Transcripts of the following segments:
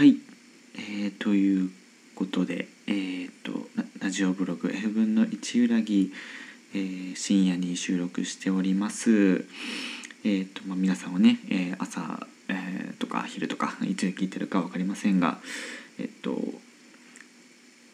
はい、えー、ということで、えーと、ラジオブログ F 分の1裏木、えー、深夜に収録しております。えーとまあ、皆さんはね、えー、朝、えー、とか昼とかいつ聞いてるか分かりませんが、えっ、ー、と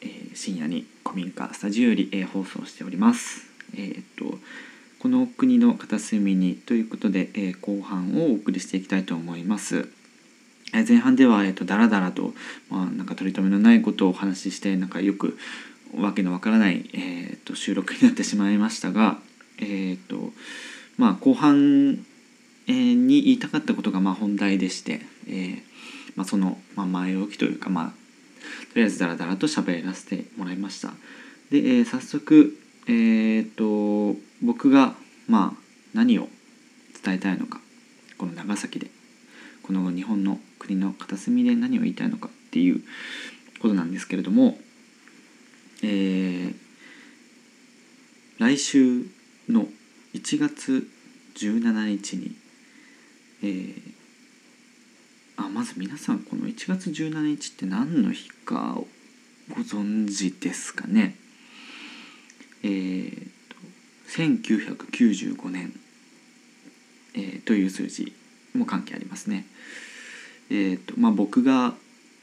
えー、深夜に古民家スタジオより、えー、放送しております。えっ、とこの国の片隅にということで、え後半をお送りしていきたいと思います。前半では、えーと、だらだらと、まあ、なんか取り留めのないことをお話ししてなんかよくわけのわからない、えーと、収録になってしまいましたが、えーとまあ、後半、え、に言いたかったことがまあ本題でして、えまあ、その、まあ、前置きというか、まあ、とりあえずだらだらと喋らせてもらいました。で、え、早速、えーと、僕が、まあ、何を伝えたいのかこの長崎でこの日本の国の片隅で何を言いたいのかっていうことなんですけれども、えー、来週の1月17日に、えー、あまず皆さんこの1月17日って何の日かご存知ですかね。えーと、1995年、えー、という数字。も関係ありますね。えーとまあ、僕が、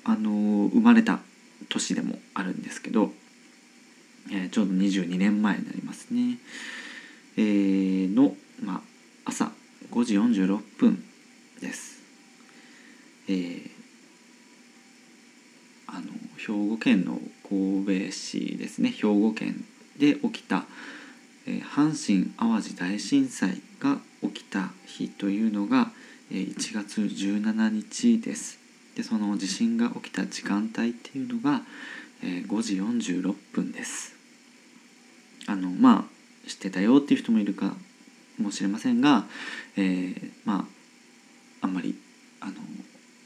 あの生まれた年でもあるんですけど、えー、ちょうど22年前になりますね、えー、の、まあ、朝5時46分です。えー、あの兵庫県の神戸市ですね兵庫県で起きた、えー、阪神・淡路大震災が起きた日というのが、1月17日です。でその地震が起きた時間帯っていうのが5時46分です。あのまあ知ってたよっていう人もいるかもしれませんが、えー、まああんまりあの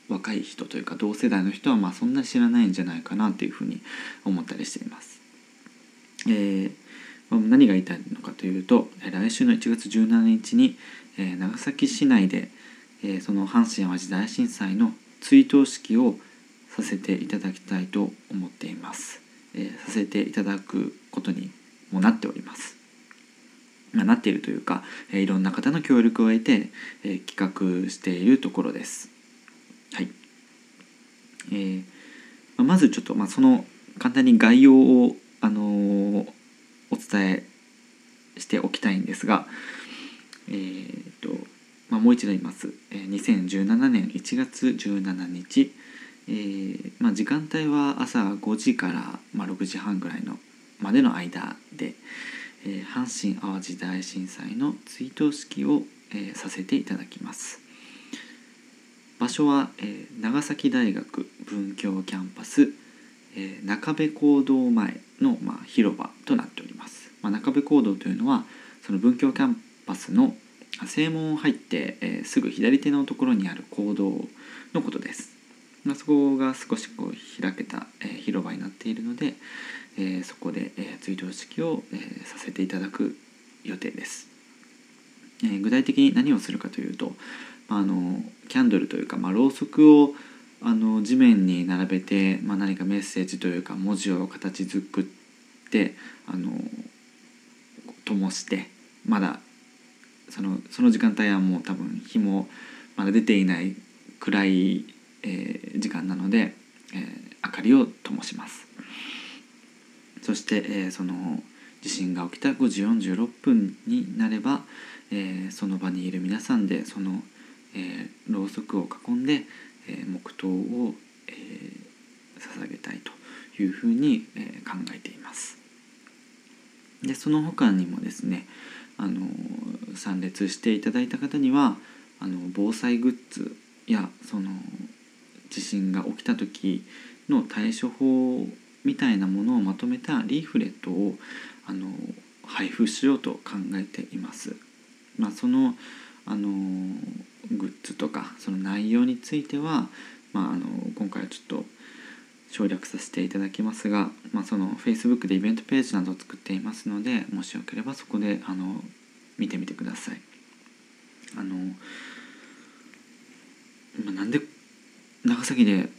若い人というか同世代の人はまあそんな知らないんじゃないかなっていうふうに思ったりしています。えー、何が言いたいのかというと来週の1月17日に、長崎市内で、えー、その阪神・淡路大震災の追悼式をさせていただきたいと思っています、えー、させていただくことにもなっております、まあ、なっているというか、えー、いろんな方の協力を得て、えー、企画しているところです。はい、えーまあ、まずちょっと、まあ、その簡単に概要を、あのー、お伝えしておきたいんですがえーとまあ、もう一度言います、えー、2017年1月17日、えーまあ、時間帯は朝5時から、まあ、6時半ぐらいのまでの間で、えー、阪神・淡路大震災の追悼式を、えー、させていただきます。場所は、え、長崎大学文教キャンパス、え、中部講堂前の、まあ、広場となっております、ま、中部講堂というのはその文教キャンパスの正門を入って、えー、すぐ左手のところにある講堂のことです。まあ、そこが少しこう開けた、えー、広場になっているので、えー、そこで、え、追悼式を、え、させていただく予定です。え、具体的に何をするかというと、まあ、あのキャンドルというか、まあ、ろうそくをあの地面に並べて、まあ、何かメッセージというか文字を形作ってあの灯してまだそのその時間帯はもう多分日もまだ出ていない暗い、えー、時間なので、えー、明かりを灯します。そして、えー、その地震が起きた5時46分になれば、えー、その場にいる皆さんでその、えー、ろうそくを囲んで、えー、黙祷を、えー、捧げたいというふうに、えー、考えています。でその他にもですねあの参列していただいた方にはあの防災グッズやその地震が起きた時の対処法みたいなものをまとめたリーフレットをあの配布しようと考えています。まあ、そのあのグッズとかその内容については、まあ、あの今回はちょっと省略させていただきますが、まあ、その Facebook でイベントページなどを作っていますのでもしよければそこであの見てみてください。あの、まあ、なんで長崎で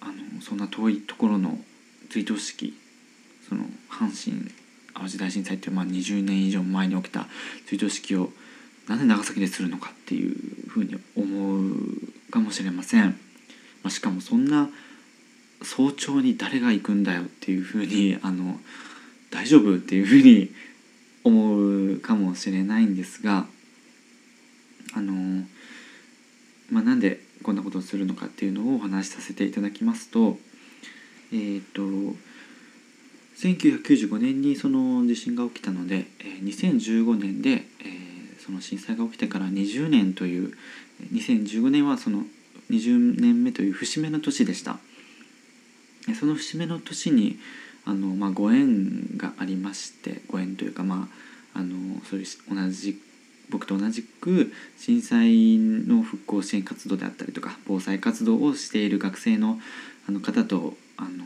あのそんな遠いところの追悼式その阪神・淡路大震災っていう、まあ、20年以上前に起きた追悼式をなんで長崎でするのかっていうふうに思うかもしれません。まあ、しかもそんな早朝に誰が行くんだよっていうふうにあの大丈夫っていうふうに思うかもしれないんですがあの、まあ、なんでこんなことをするのかっていうのをお話しさせていただきますとえっ、ー、と1995年にその地震が起きたので、2015年で、え、その震災が起きてから20年という2015年はその20年目という節目の年でした。その節目の年にあの、まあ、ご縁がありましてご縁というかまああのそういう同じ僕と同じく震災の復興支援活動であったりとか防災活動をしている学生のあの方とあの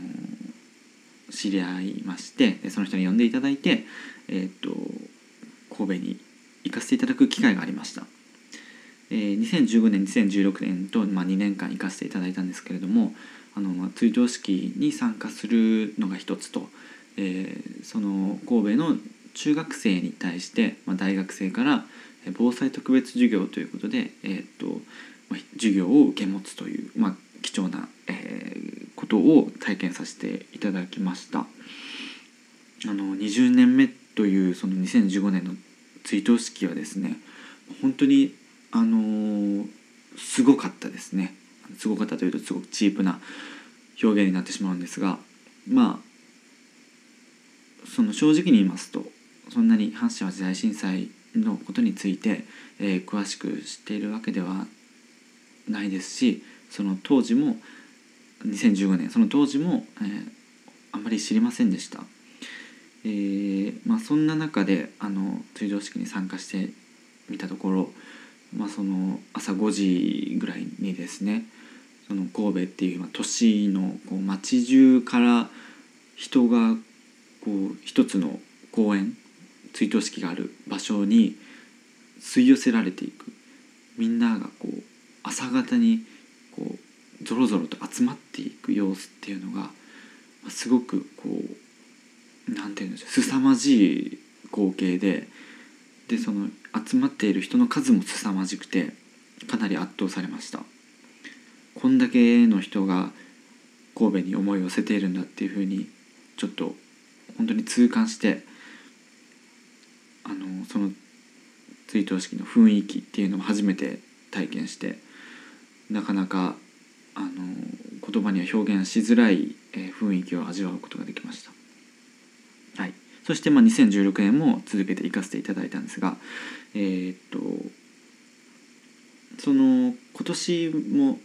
知り合いましてその人に呼んでいただいて、えーと、神戸に行かせていただく機会がありました。えー、2015年2016年と、まあ、2年間行かせていただいたんですけれどもあの、まあ、追悼式に参加するのが一つと、えー、その神戸の中学生に対して、まあ、大学生から防災特別授業ということで、えーと、授業を受け持つという、まあ、貴重な、えー、ことを体験させていただきました。あの20年目というその2015年の追悼式はですね本当にあのすごかったですね。すごかったというとすごくチープな表現になってしまうんですがまあその正直に言いますとそんなに阪神・淡路大震災のことについて、えー、詳しく知っているわけではないですしその当時も2015年その当時も、えー、あまり知りませんでした。えーまあ、そんな中であの追悼式に参加してみたところ、まあ、その朝5時ぐらいにですねその神戸っていう、まあ、都市のこう街中から人がこう一つの公園追悼式がある場所に吸い寄せられていく。みんながこう朝方にこうぞろぞろと集まっていく様子っていうのがすごくこう何て言うんでしょう凄まじい光景ででその集まっている人の数も凄まじくてかなり圧倒されましたこんだけの人が神戸に思いを寄せているんだっていうふうにちょっと本当に痛感してあのその追悼式の雰囲気っていうのを初めて体験してなかなかあの言葉には表現しづらい、え雰囲気を味わうことができました。そして、まあ、2016年も続けて行かせていただいたんですが、えー、っとその今年も、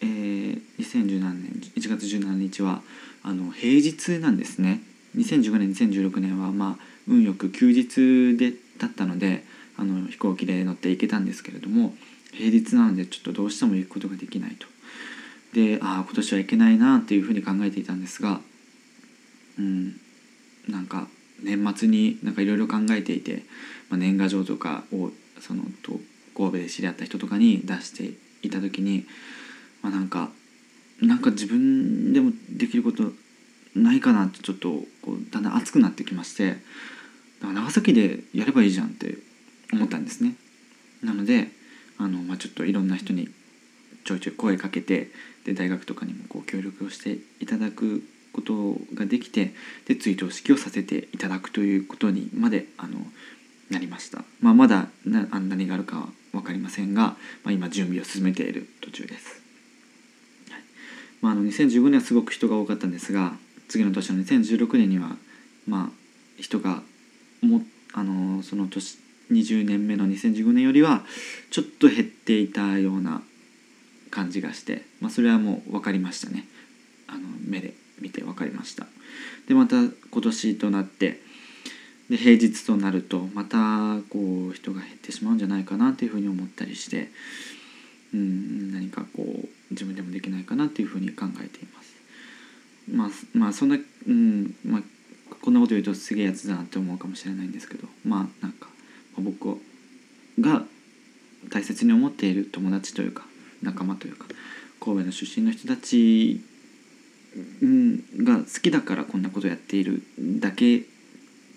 えー、2017年1月17日はあの平日なんですね。2015年2016年は、まあ、運よく休日でだったのであの飛行機で乗って行けたんですけれども平日なのでちょっとどうしても行くことができないと。でああ今年は行けないなっていうふうに考えていたんですがうんなんか年末になんかいろいろ考えていて、まあ、年賀状とかをそのと神戸で知り合った人とかに出していた時に、まあ、なんかなんか自分でもできることないかなってちょっとこうだんだん熱くなってきまして長崎でやればいいじゃんって思ったんですね。なのであの、まあ、ちょっといろんな人にちょいちょい声かけてで大学とかにもこう協力をしていただくことができてで追悼式をさせていただくということにまであのなりました、まあ、まだな何があるかは分かりませんが、まあ、今準備を進めている途中です、はい。まあ、あの2015年はすごく人が多かったんですが次の年の2016年にはまあ人がもあのその年20年目の2015年よりはちょっと減っていたような感じがして、まあ、それはもう分かりましたね。あの目で。見て分かりました。でまた今年となってで平日となるとまたこう人が減ってしまうんじゃないかなというふうに思ったりしてうん何かこう自分でもできないかなというふうに考えています。まあまあそんなうんまあこんなこと言うとすげえやつだなって思うかもしれないんですけどまあなんか僕が大切に思っている友達というか仲間というか神戸の出身の人たちが好きだからこんなことやっているだけ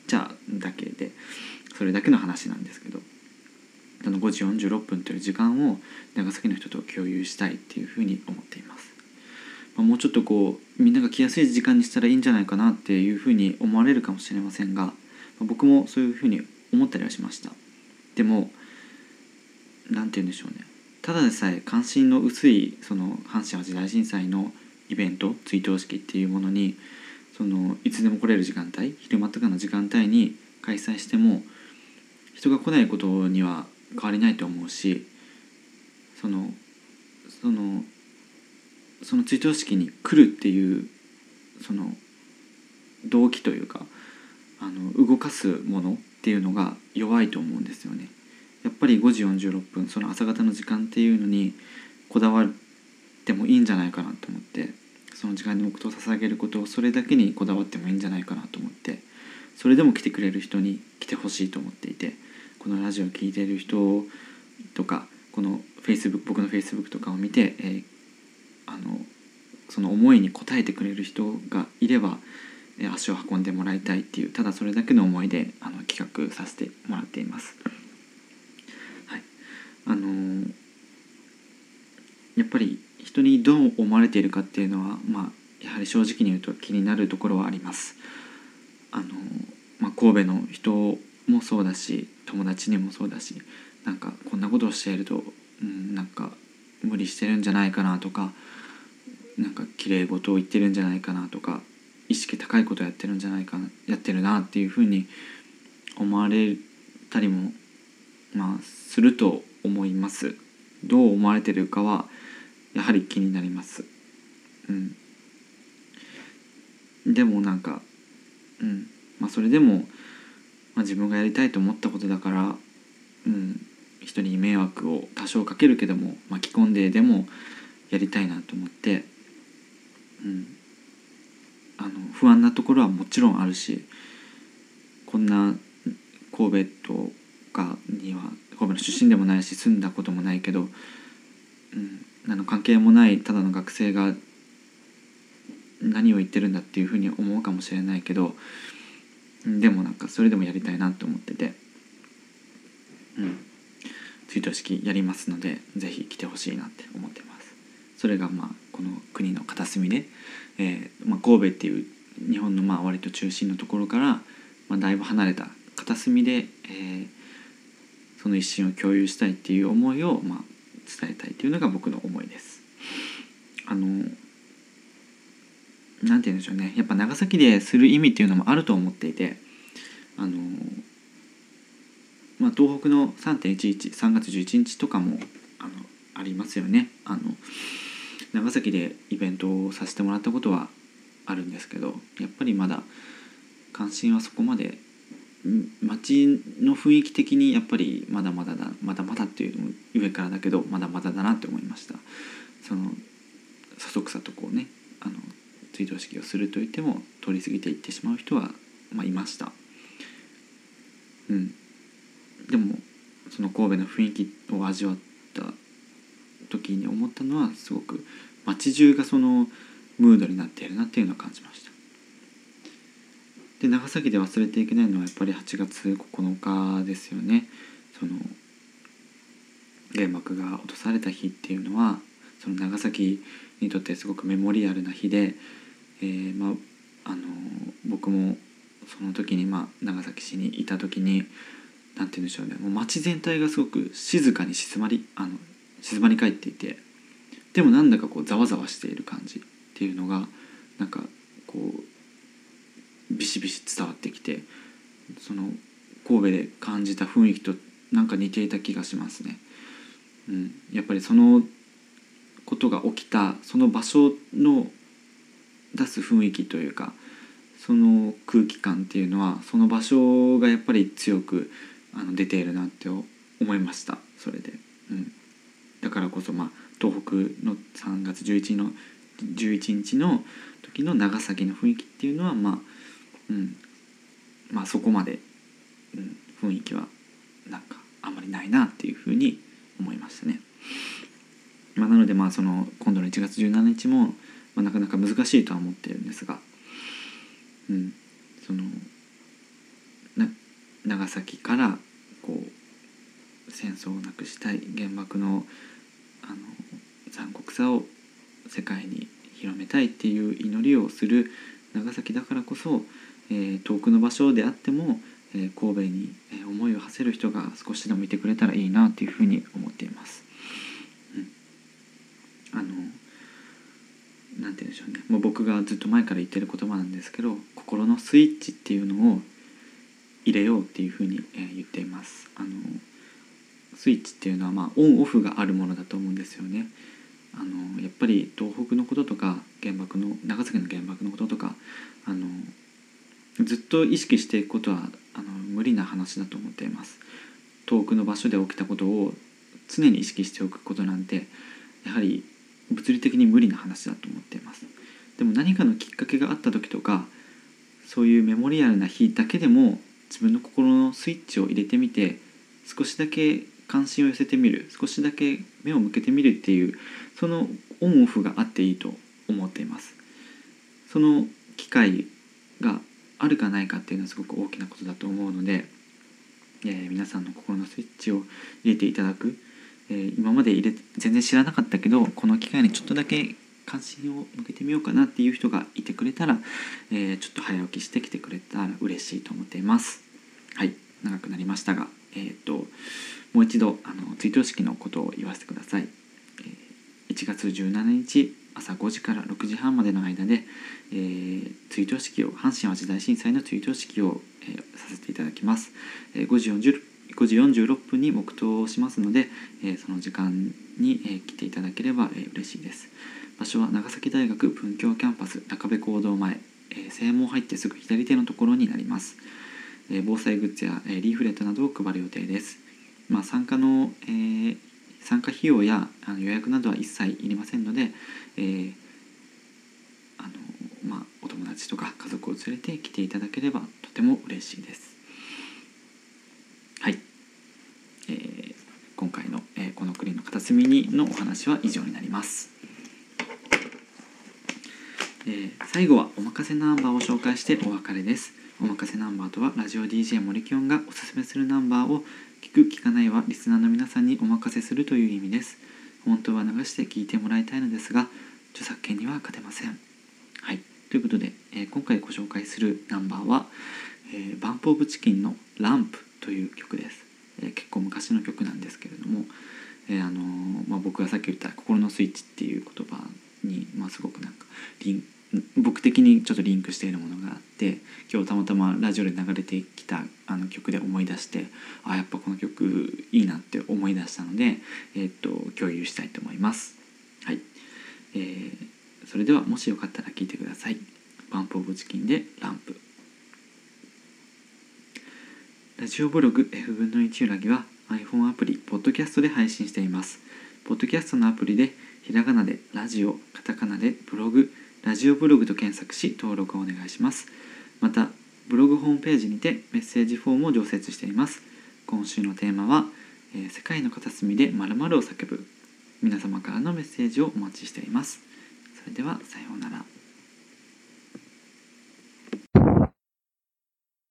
じゃだけでそれだけの話なんですけどあの5時46分という時間を長崎の人と共有したいっていうふうに思っています。まあ、もうちょっとこうみんなが来やすい時間にしたらいいんじゃないかなっていうふうに思われるかもしれませんが、まあ、僕もそういうふうに思ったりはしましたでも何て言うんでしょうねただでさえ関心の薄いその阪神・淡路大震災のイベント追悼式っていうものにそのいつでも来れる時間帯昼間とかの時間帯に開催しても人が来ないことには変わりないと思うしそのそのその追悼式に来るっていうその動機というかあの動かすものっていうのが弱いと思うんですよね。やっぱり5時46分その朝方の時間っていうのにこだわってもいいんじゃないかなと思ってその時間に黙祷を捧げることをそれだけにこだわってもいいんじゃないかなと思ってそれでも来てくれる人に来てほしいと思っていてこのラジオを聴いている人とかこの Facebook 僕の Facebook とかを見て、えー、あのその思いに応えてくれる人がいればえ足を運んでもらいたいっていうただそれだけの思いであの企画させてもらっています。はい、あのー、やっぱり人にどう思われているかっていうのは、まあ、やはり正直に言うと気になるところはあります。あの、まあ、神戸の人もそうだし友達にもそうだしなんかこんなことをしていると、うん、なんか無理してるんじゃないかなとかなんか綺麗事を言ってるんじゃないかなとか意識高いことやってるんじゃないかなやってるなっていうふうに思われたりもまあすると思いますどう思われてるかはやはり気になります。うん。でもなんかうん。まあそれでも、まあ、自分がやりたいと思ったことだからうん。人に迷惑を多少かけるけども巻き込んででもやりたいなと思ってうん。あの不安なところはもちろんあるしこんな神戸とかには神戸の出身でもないし住んだこともないけど、うん、あの関係もないただの学生が何を言ってるんだっていうふうに思うかもしれないけどでもなんかそれでもやりたいなって思ってて、うん、追悼式やりますので是非来てほしいなって思ってます。それがまあこの国の片隅で、えーまあ、神戸っていう日本のまあ割と中心のところから、まあ、だいぶ離れた片隅で、えー、その一心を共有したいっていう思いを、まあ、伝えたいというのが僕の思いです。あのなんて言うんでしょうねやっぱ長崎でする意味っていうのもあると思っていてあの、まあ、東北の3.113月11日とかもあのありますよね。あの長崎でイベントをさせてもらったことはあるんですけどやっぱりまだ関心はそこまで街の雰囲気的にやっぱりまだまだだまだまだっていうのも上からだけどまだまだだなって思いました。そのそそくさとこうねあの追悼式をすると言っても通り過ぎていってしまう人は、まあ、いました。うん。でもその神戸の雰囲気を味わった時に思ったのはすごく街中がそのムードになっているなっていうのを感じました。で長崎で忘れていけないのはやっぱり8月9日ですよね。その原爆が落とされた日っていうのはその長崎にとってすごくメモリアルな日で、えー、まあ、あの僕もその時に、まあ、長崎市にいた時に何て言うんでしょうね。もう街全体がすごく静かに静まりあの静まり返っていてでもなんだかこうざわざわしている感じっていうのがなんかこうビシビシ伝わってきてその神戸で感じた雰囲気となんか似ていた気がしますね。うん、やっぱりそのことが起きたその場所の出す雰囲気というかその空気感っていうのはその場所がやっぱり強くあの出ているなって思いましたそれで。うんだからこそ、まあ、東北の3月11の11日の時の長崎の雰囲気っていうのはまあ、うんまあ、そこまで、うん、雰囲気はなんかあんまりないなっていうふうに思いましたね。まあ、なのでまあその今度の1月17日もまあ、なかなか難しいとは思ってるんですが、うん、そのな長崎からこう戦争をなくしたい原爆のあの残酷さを世界に広めたいっていう祈りをする長崎だからこそ、え、遠くの場所であっても、え、神戸に思いを馳せる人が少しでもいてくれたらいいなっていうふうに思っています。うん、あのなんて言うんでしょうねもう僕がずっと前から言ってる言葉なんですけど心のスイッチっていうのを入れようっていうふうに、え、言っています。あのスイッチっていうのは、まあ、オンオフがあるものだと思うんですよね。あのやっぱり東北のこととか原爆の長崎の原爆のこととかあのずっと意識していくことはあの無理な話だと思っています。遠くの場所で起きたことを常に意識しておくことなんてやはり物理的に無理な話だと思っています。でも何かのきっかけがあった時とかそういうメモリアルな日だけでも自分の心のスイッチを入れてみて少しだけ関心を寄せてみる少しだけ目を向けてみるっていうそのオンオフがあっていいと思っています。その機会があるかないかっていうのはすごく大きなことだと思うので、えー、皆さんの心のスイッチを入れていただく、えー、今まで入れ全然知らなかったけどこの機会にちょっとだけ関心を向けてみようかなっていう人がいてくれたら、えー、ちょっと早起きしてきてくれたら嬉しいと思っています。はい長くなりましたがえっ、ともう一度あの追悼式のことを言わせてください、え1月17日朝5時から6時半までの間で、えー、追悼式を阪神・淡路大震災の追悼式を、えー、させていただきます、えー、5時40 5時46分に黙祷をしますので、えその時間に、え来ていただければ、え嬉しいです。場所は長崎大学文教キャンパス中部講堂前、え正門入ってすぐ左手のところになります、え防災グッズや、えリーフレットなどを配る予定です。まあ、参加の、えー、参加費用やあの予約などは一切いりませんので、えー、友達とか家族を連れて来ていただければとても嬉しいです。はい、えー、今回の、えー、この国の片隅にのお話は以上になります。えー、最後はおまかせナンバーを紹介してお別れです。おまかせナンバーとはラジオ DJ 森きょんがおすすめするナンバーを聞く聞かないはリスナーの皆さんにお任せするという意味です本当は流して聞いてもらいたいのですが著作権には勝てませんということで、えー、今回ご紹介するナンバーは、えー、バンプ・オブ・チキンの「ランプ」という曲です、えー、結構昔の曲なんですけれども、えー、あのまあ、僕がさっき言った「心のスイッチ」っていう言葉に、まあ、すごくなんかリン僕的にちょっとリンクしているものがあって今日たまたまラジオで流れてきたあの曲で思い出してあやっぱこの曲いいなって思い出したので、えー、っと共有したいと思います。はいえー、それではもしよかったら聴いてください。バンプオブチキンでランプ。ラジオブログ F 分の1裏木は iPhone アプリ、ポッドキャストで配信しています。ポッドキャストのアプリでひらがなでラジオ、カタカナでブログ、ラジオブログと検索し登録をお願いします。また、ブログホームページにてメッセージフォームを常設しています。今週のテーマは、えー、世界の片隅で〇〇を叫ぶ。皆様からのメッセージをお待ちしています。それでは、さようなら。